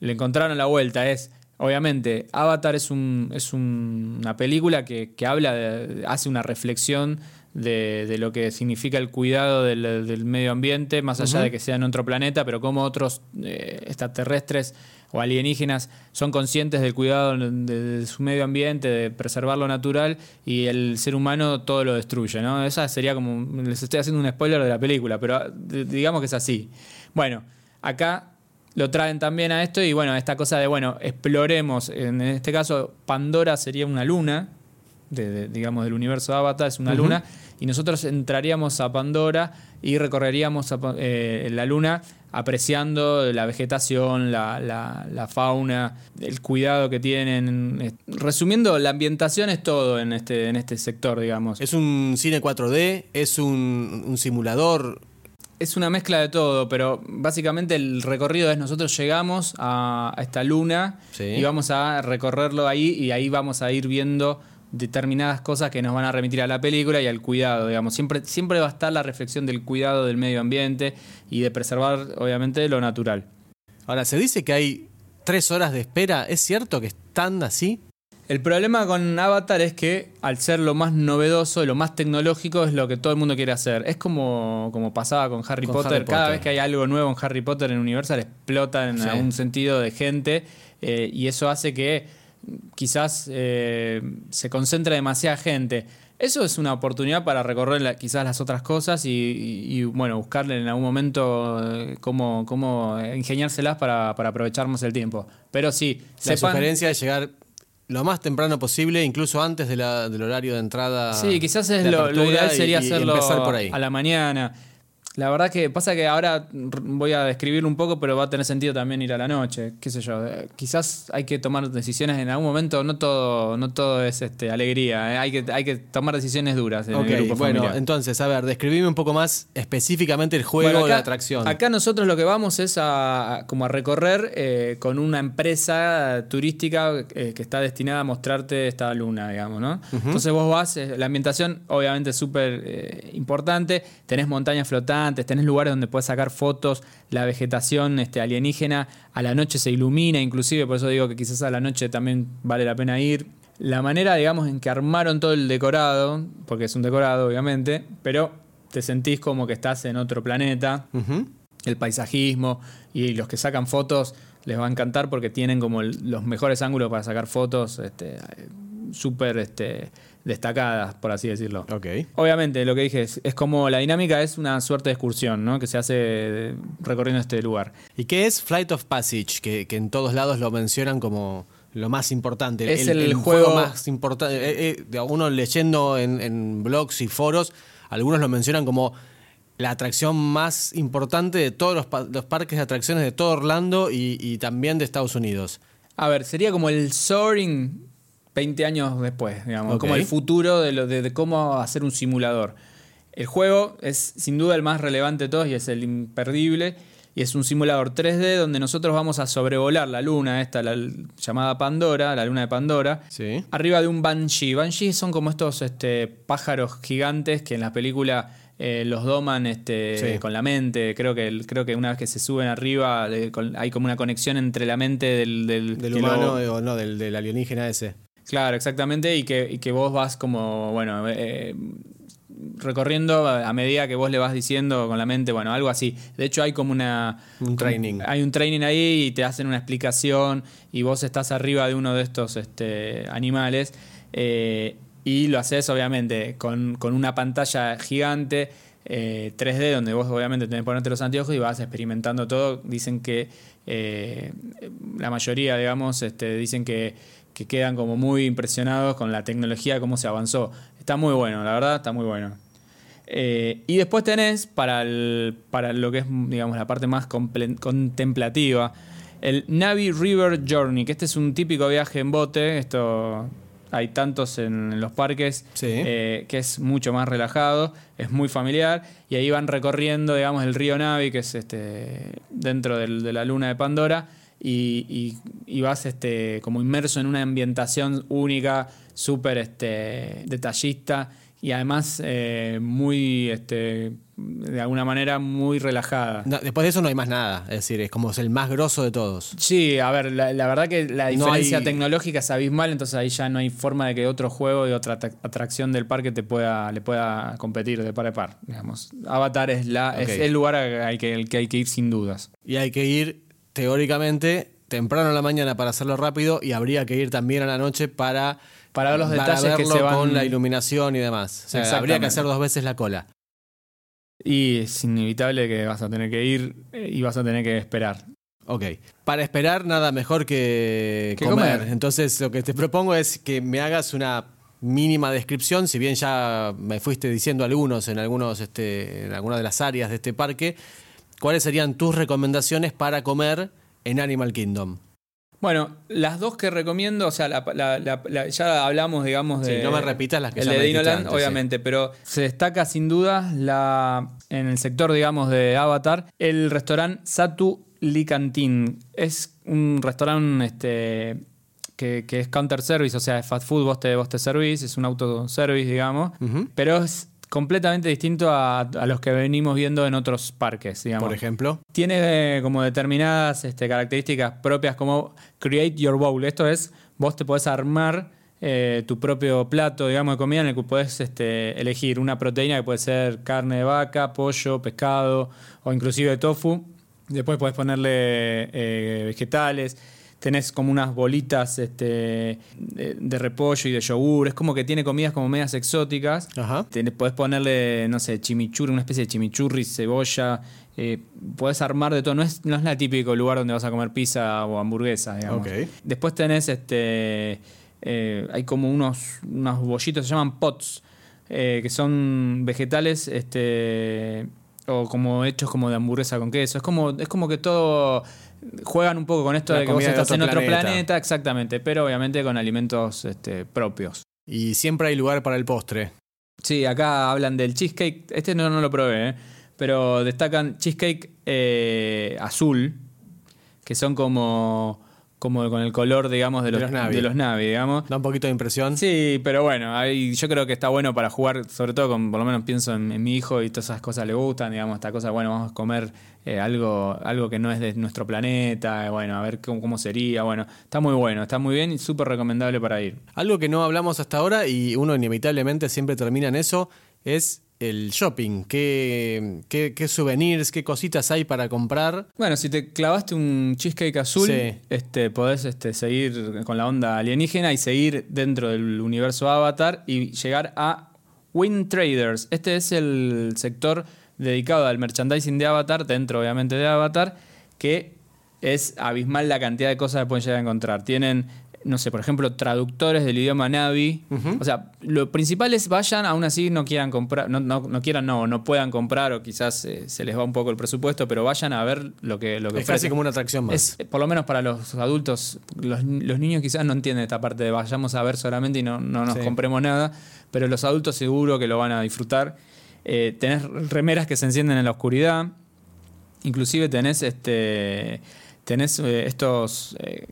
le encontraron la vuelta, es... Obviamente, Avatar es, un, es un- una película que, que habla, de- hace una reflexión de, de lo que significa el cuidado del, del medio ambiente, más allá de que sea en otro planeta, pero cómo otros eh, extraterrestres o alienígenas son conscientes del cuidado de, su medio ambiente, de preservar lo natural, y el ser humano todo lo destruye. ¿no? Esa sería como. Les estoy haciendo un spoiler de la película, pero digamos que es así. Bueno, acá lo traen también a esto y bueno, esta cosa de, bueno, exploremos, en este caso Pandora sería una luna, de, de- digamos del universo de Avatar, es una luna, y nosotros entraríamos a Pandora y recorreríamos a eh, la luna apreciando la vegetación, la, la- la fauna, el cuidado que tienen. Resumiendo, la ambientación es todo en este, en este sector, digamos. Es un cine 4D, es un, un simulador. Es una mezcla de todo, pero básicamente el recorrido es nosotros llegamos a, a esta luna Sí. y vamos a recorrerlo ahí y ahí vamos a ir viendo determinadas cosas que nos van a remitir a la película y al cuidado, digamos. Siempre, siempre va a estar la reflexión del cuidado del medio ambiente y de preservar, obviamente, lo natural. Ahora, se dice que hay tres horas de espera. ¿Es cierto que están así? El problema con Avatar es que al ser lo más novedoso, lo más tecnológico, es lo que todo el mundo quiere hacer. Es como, como pasaba con Harry, Con Potter. Harry Cada Potter. vez que hay algo nuevo en Harry Potter en Universal explota en Sí. algún sentido de gente eh, y eso hace que quizás eh, se concentre demasiada gente. Eso es una oportunidad para recorrer la- quizás las otras cosas y, y- y, bueno, buscarle en algún momento eh, cómo, cómo ingeniárselas para, para aprovechar más el tiempo. Pero sí, La sepan- sugerencia es llegar lo más temprano posible, incluso antes de la- del horario de entrada. Sí, quizás es lo, ideal sería y hacerlo por ahí. a la mañana. La verdad que pasa que ahora voy a describirlo un poco, pero va a tener sentido también ir a la noche, qué sé yo. Eh, Quizás hay que tomar decisiones en algún momento, no todo, no todo es este, alegría, eh, hay, que, hay que tomar decisiones duras en Ok, el grupo bueno, familiar. entonces, a ver, describime un poco más específicamente el juego Bueno, o la atracción. Acá nosotros lo que vamos es a, a- como a recorrer eh, con una empresa turística eh, que está destinada a mostrarte esta luna, digamos, ¿no? Entonces vos vas, la ambientación obviamente es súper importante, tenés montañas flotantes, tenés lugares donde puedes sacar fotos, la vegetación este, alienígena a la noche se ilumina, inclusive, por eso digo que quizás a la noche también vale la pena ir. La manera, digamos, en que armaron todo el decorado, porque es un decorado, obviamente, pero te sentís como que estás en otro planeta el paisajismo y los que sacan fotos les va a encantar porque tienen como el- los mejores ángulos para sacar fotos este, eh, súper este, destacadas, por así decirlo. Ok. Obviamente, lo que dije es, es como la dinámica es una suerte de excursión ¿no? que se hace eh, recorriendo este lugar. ¿Y qué es Flight of Passage? Que, que en todos lados lo mencionan como lo más importante. Es el juego- más importante. Eh, eh, de uno leyendo en, en blogs y foros, algunos lo mencionan como la atracción más importante de todos los, pa- los parques de atracciones de todo Orlando y, y también de Estados Unidos. A ver, sería como el Soaring 20 años después, digamos, como el futuro de, lo, de, de cómo hacer un simulador. El juego es sin duda el más relevante de todos y es el imperdible. Y es un simulador 3D donde nosotros vamos a sobrevolar la luna, esta la llamada Pandora, la luna de Pandora, Sí. arriba de un Banshee. Banshee son como estos este, pájaros gigantes que en la película eh, los doman este, Sí. con la mente. Creo que, creo que una vez que se suben arriba con- hay como una conexión entre la mente del, del, Del que lo- humano o no, del, del alienígena ese. Claro, exactamente, y que, y que vos vas como, bueno, eh, recorriendo a medida que vos le vas diciendo con la mente, bueno, algo así. De hecho, hay como una... Un training. Hay un training ahí y te hacen una explicación y vos estás arriba de uno de estos este, animales eh, y lo haces obviamente con, con una pantalla gigante. eh, 3D donde vos obviamente tenés que ponerte los anteojos y vas experimentando todo. Dicen que eh, la mayoría, digamos, este, dicen que que quedan como muy impresionados con la tecnología, cómo se avanzó. Está muy bueno, la verdad, está muy bueno. Eh, y después tenés, para, el- para lo que es, digamos, la parte más contemplativa, el Navi River Journey, que este es un típico viaje en bote, esto hay tantos en, en los parques, Sí. eh, que es mucho más relajado, es muy familiar, y ahí van recorriendo, digamos, el río Navi, que es este, dentro del- de la luna de Pandora, y, y- y vas este, como inmerso en una ambientación única, súper este, detallista, y además eh, muy, este, de alguna manera, muy relajada. No, después de eso no hay más nada. Es decir, es como el más grosso de todos. Sí, a ver, la, la verdad que la No diferencia hay- tecnológica es abismal, entonces ahí ya no hay forma de que otro juego y otra atra- atracción del parque te pueda, le pueda competir de par a par. Digamos. Avatar es, la, es el lugar al que, al que hay que ir sin dudas. Y hay que ir, teóricamente, temprano en la mañana para hacerlo rápido y habría que ir también a la noche para, Para ver los detalles que verlo se van- con la iluminación y demás. O sea, habría que hacer dos veces la cola. Y es inevitable que vas a tener que ir eh, y vas a tener que esperar. Ok. Para esperar, nada mejor que, Que comer. comer. Entonces, lo que te propongo es que me hagas una mínima descripción, si bien ya me fuiste diciendo algunos en algunos, este, en algunas de las áreas de este parque, ¿cuáles serían tus recomendaciones para comer en Animal Kingdom? Bueno, las dos que recomiendo, o sea, la- la- la- la- ya hablamos, digamos, Sí, de. no me repitas las que el ya de Dinoland, antes, sí. obviamente, pero se destaca sin duda la, en el sector, digamos, de Avatar, el restaurante Satu Lee Canteen. Es un restaurante este, que, que es counter service, o sea, es fast food, vos te, vos te servís, es un autoservice, digamos, pero es completamente distinto a, a los que venimos viendo en otros parques, digamos. Por ejemplo. Tiene eh, como determinadas este, características propias como create your bowl. Esto es, vos te podés armar eh, tu propio plato, digamos, de comida en el que podés este, elegir una proteína que puede ser carne de vaca, pollo, pescado o inclusive tofu. Después podés ponerle eh, vegetales. Tenés como unas bolitas este, de, de repollo y de yogur. Es como que tiene comidas como medias exóticas. Ajá. Te- podés ponerle, no sé, chimichurri, una especie de chimichurri, cebolla. Eh, podés armar de todo. No es, no es la típico lugar donde vas a comer pizza o hamburguesa, digamos. Después tenés este. eh, hay como unos, unos bollitos, se llaman pots, eh, que son vegetales, este. O como hechos como de hamburguesa con queso. Es como, es como que todo. Juegan un poco con esto La de que vos estás otro en otro planeta. planeta. exactamente, pero obviamente con alimentos este, propios. Y siempre hay lugar para el postre. Sí, acá hablan del cheesecake. Este no, no lo probé, ¿eh? pero destacan cheesecake eh, azul, que son como, como con el color, digamos, de De los, los Navi. de los Navi, digamos. Da un poquito de impresión. Sí, pero bueno, ahí yo creo que está bueno para jugar, sobre todo con, por lo menos pienso en, en mi hijo y todas esas cosas le gustan, digamos, esta cosa, bueno, vamos a comer eh, algo, algo que no es de nuestro planeta, eh, bueno, a ver cómo, cómo sería, bueno, está muy bueno, está muy bien y súper recomendable para ir. Algo que no hablamos hasta ahora y uno inevitablemente siempre termina en eso es el shopping. ¿Qué, qué, qué souvenirs, qué cositas hay para comprar? Bueno, si te clavaste un cheesecake azul, Sí. este, podés este, seguir con la onda alienígena y seguir dentro del universo Avatar y llegar a Wind Traders. Este es el sector dedicado al merchandising de Avatar, dentro obviamente de Avatar, que es abismal la cantidad de cosas que pueden llegar a encontrar. Tienen, no sé, por ejemplo, traductores del idioma Navi. O sea, lo principal es vayan, aún así no quieran comprar, no, no, no quieran, no, no puedan comprar o quizás eh, se les va un poco el presupuesto, pero vayan a ver lo que, lo que Es casi ofrecen. como una atracción más. Es, por lo menos para los adultos, los, los niños quizás no entienden esta parte de vayamos a ver solamente y no, no nos Sí. compremos nada, pero los adultos seguro que lo van a disfrutar. Eh, tenés remeras que se encienden en la oscuridad, inclusive tenés este tenés eh, estos eh,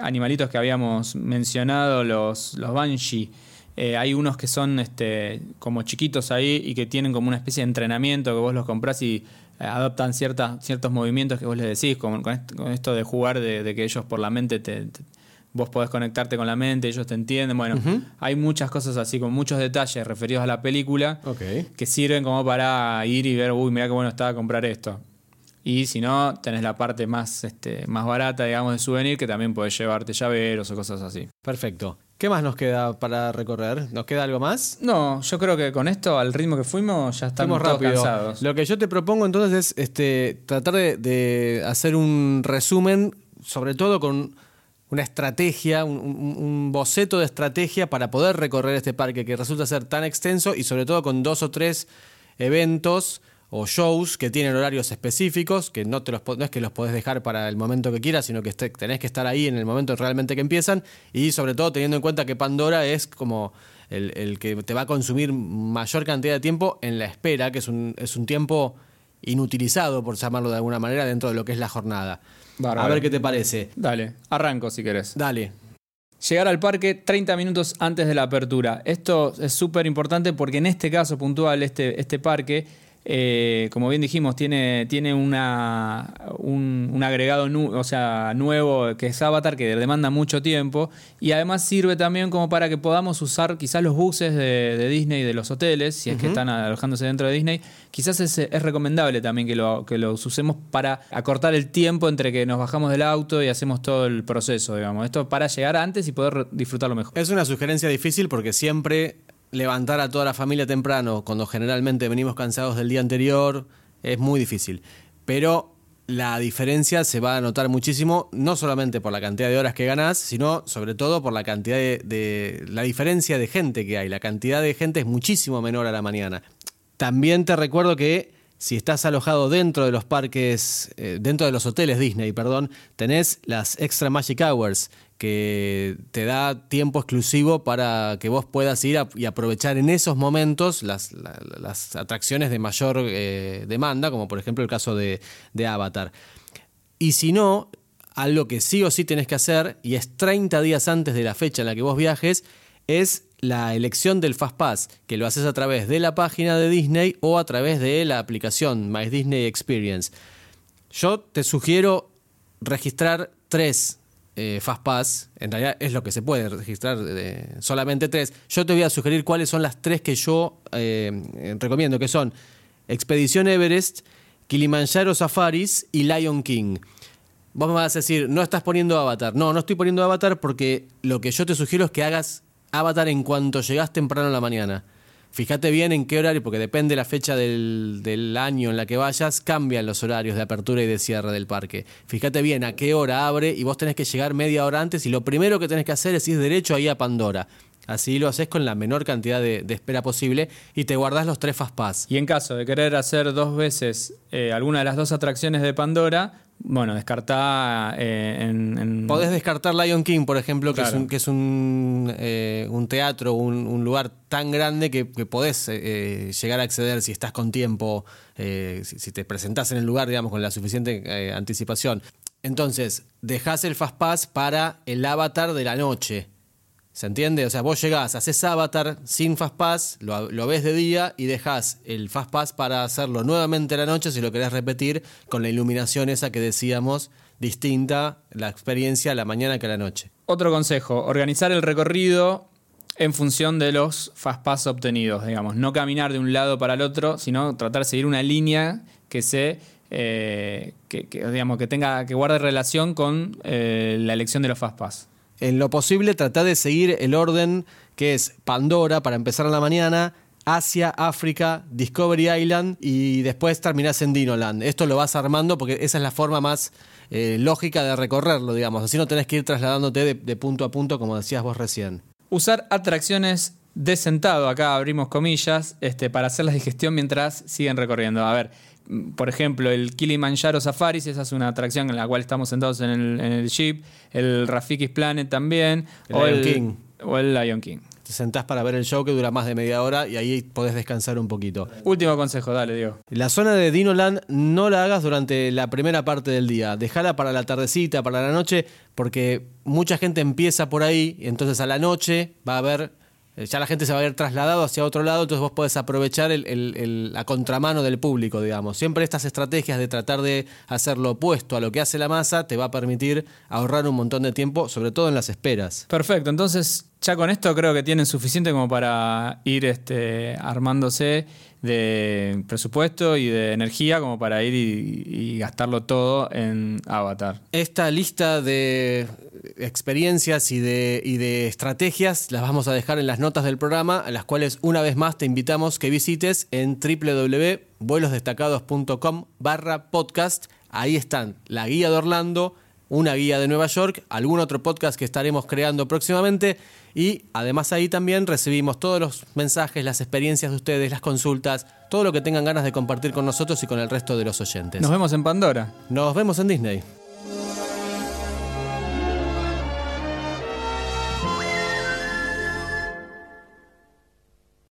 animalitos que habíamos mencionado, los, los banshee. Eh, hay unos que son este, como chiquitos ahí y que tienen como una especie de entrenamiento que vos los comprás y eh, adoptan ciertas, ciertos movimientos que vos les decís, con, con esto, de jugar, de, que ellos por la mente te, te- vos podés conectarte con la mente, ellos te entienden. Bueno, hay muchas cosas así, con muchos detalles referidos a la película que sirven como para ir y ver, uy, mira qué bueno estaba comprar esto. Y si no, tenés la parte más, este, más barata, digamos, de souvenir, que también podés llevarte llaveros o cosas así. Perfecto. ¿Qué más nos queda para recorrer? ¿Nos queda algo más? No, yo creo que con esto, al ritmo que fuimos, ya estamos Fuimos todos rápido. cansados. Lo que yo te propongo entonces es este, tratar de, de hacer un resumen, sobre todo con una estrategia, un, boceto de estrategia para poder recorrer este parque que resulta ser tan extenso y sobre todo con dos o tres eventos o shows que tienen horarios específicos, que no, te los, no es que los podés dejar para el momento que quieras, sino que este- tenés que estar ahí en el momento realmente que empiezan y sobre todo teniendo en cuenta que Pandora es como el, el que te va a consumir mayor cantidad de tiempo en la espera, que es un, es un tiempo inutilizado, por llamarlo de alguna manera, dentro de lo que es la jornada. Bárbaro. A ver qué te parece. Dale, arranco si querés. Dale. Llegar al parque 30 minutos antes de la apertura. Esto es súper importante porque en este caso puntual, este, este parque, eh, como bien dijimos, tiene, tiene una, un, un agregado nu- o sea, nuevo que es Avatar, que demanda mucho tiempo. Y además sirve también como para que podamos usar quizás los buses de, de Disney, de los hoteles, si es que están alojándose dentro de Disney. Quizás es, es recomendable también que, lo, que los usemos para acortar el tiempo entre que nos bajamos del auto y hacemos todo el proceso, digamos. Esto para llegar antes y poder disfrutarlo mejor. Es una sugerencia difícil porque siempre levantar a toda la familia temprano, cuando generalmente venimos cansados del día anterior, es muy difícil. Pero la diferencia se va a notar muchísimo, no solamente por la cantidad de horas que ganás, sino sobre todo por la cantidad de, la diferencia de gente que hay. La cantidad de gente es muchísimo menor a la mañana. También te recuerdo que si estás alojado dentro de los parques, eh, dentro de los hoteles Disney, perdón, tenés las Extra Magic Hours, que te da tiempo exclusivo para que vos puedas ir y aprovechar en esos momentos las, la- las atracciones de mayor eh, demanda, como por ejemplo el caso de, de Avatar. Y si no, algo que sí o sí tenés que hacer, y es 30 días antes de la fecha en la que vos viajes, es la elección del Fastpass, que lo haces a través de la página de Disney o a través de la aplicación My Disney Experience. Yo te sugiero registrar tres eh, Fastpass. En realidad es lo que se puede registrar, eh, solamente tres. Yo te voy a sugerir cuáles son las tres que yo eh, recomiendo, que son Expedición Everest, Kilimanjaro Safaris y Lion King. Vos me vas a decir, no estás poniendo Avatar. No, no estoy poniendo Avatar porque lo que yo te sugiero es que hagas Avatar en cuanto llegás temprano en la mañana. Fíjate bien en qué horario, porque depende la fecha del, año en la que vayas, cambian los horarios de apertura y de cierre del parque. Fíjate bien a qué hora abre y vos tenés que llegar media hora antes y lo primero que tenés que hacer es ir derecho ahí a Pandora. Así lo haces con la menor cantidad de, de espera posible y te guardás los tres Fastpass. Y en caso de querer hacer dos veces eh, alguna de las dos atracciones de Pandora, bueno, descartá eh, en, en- Podés descartar Lion King, por ejemplo, que Claro. es un, que es un, eh, un teatro, un, un lugar tan grande que, que podés eh, eh, llegar a acceder si estás con tiempo, eh, si, si te presentás en el lugar, digamos, con la suficiente eh, anticipación. Entonces, dejás el Fastpass para el avatar de la noche. ¿Se entiende? O sea, vos llegás, haces avatar sin Fastpass, lo, lo ves de día y dejás el Fastpass para hacerlo nuevamente la noche si lo querés repetir con la iluminación esa que decíamos, distinta la experiencia a la mañana que a la noche. Otro consejo, organizar el recorrido en función de los fastpass obtenidos, digamos. No caminar de un lado para el otro, sino tratar de seguir una línea que se... eh, que, que, digamos, que tenga que guarde relación con eh, la elección de los fastpass. En lo posible, tratá de seguir el orden que es Pandora para empezar en la mañana, Asia, África, Discovery Island y después terminás en Dinoland. Esto lo vas armando porque esa es la forma más eh, lógica de recorrerlo, digamos. Así no tenés que ir trasladándote de, de punto a punto, como decías vos recién. Usar atracciones de sentado, acá abrimos comillas, este, para hacer la digestión mientras siguen recorriendo. A ver, por ejemplo, el Kilimanjaro Safaris, esa es una atracción en la cual estamos sentados en el, en el jeep. El Rafiki's Planet también. El o, Lion el, King. o el Lion King. Te sentás para ver el show que dura más de media hora y ahí podés descansar un poquito. Último consejo, dale, Diego. La zona de Dinoland no la hagas durante la primera parte del día. Dejala para la tardecita, para la noche, porque mucha gente empieza por ahí, y entonces a la noche va a haber. Eh, Ya la gente se va a ver trasladado hacia otro lado, entonces vos podés aprovechar el- el- el- la contramano del público, digamos. Siempre estas estrategias de tratar de hacer lo opuesto a lo que hace la masa te va a permitir ahorrar un montón de tiempo, sobre todo en las esperas. Perfecto, entonces ya con esto creo que tienen suficiente como para ir este, armándose de presupuesto y de energía como para ir y, gastarlo todo en Avatar. Esta lista de experiencias y de, y de estrategias las vamos a dejar en las notas del programa, a las cuales una vez más te invitamos que visites en www.vuelosdestacados.com barra podcast. Ahí están la guía de Orlando, una guía de Nueva York, algún otro podcast que estaremos creando próximamente y además ahí también recibimos todos los mensajes, las experiencias de ustedes, las consultas, todo lo que tengan ganas de compartir con nosotros y con el resto de los oyentes. Nos vemos en Pandora. Nos vemos en Disney.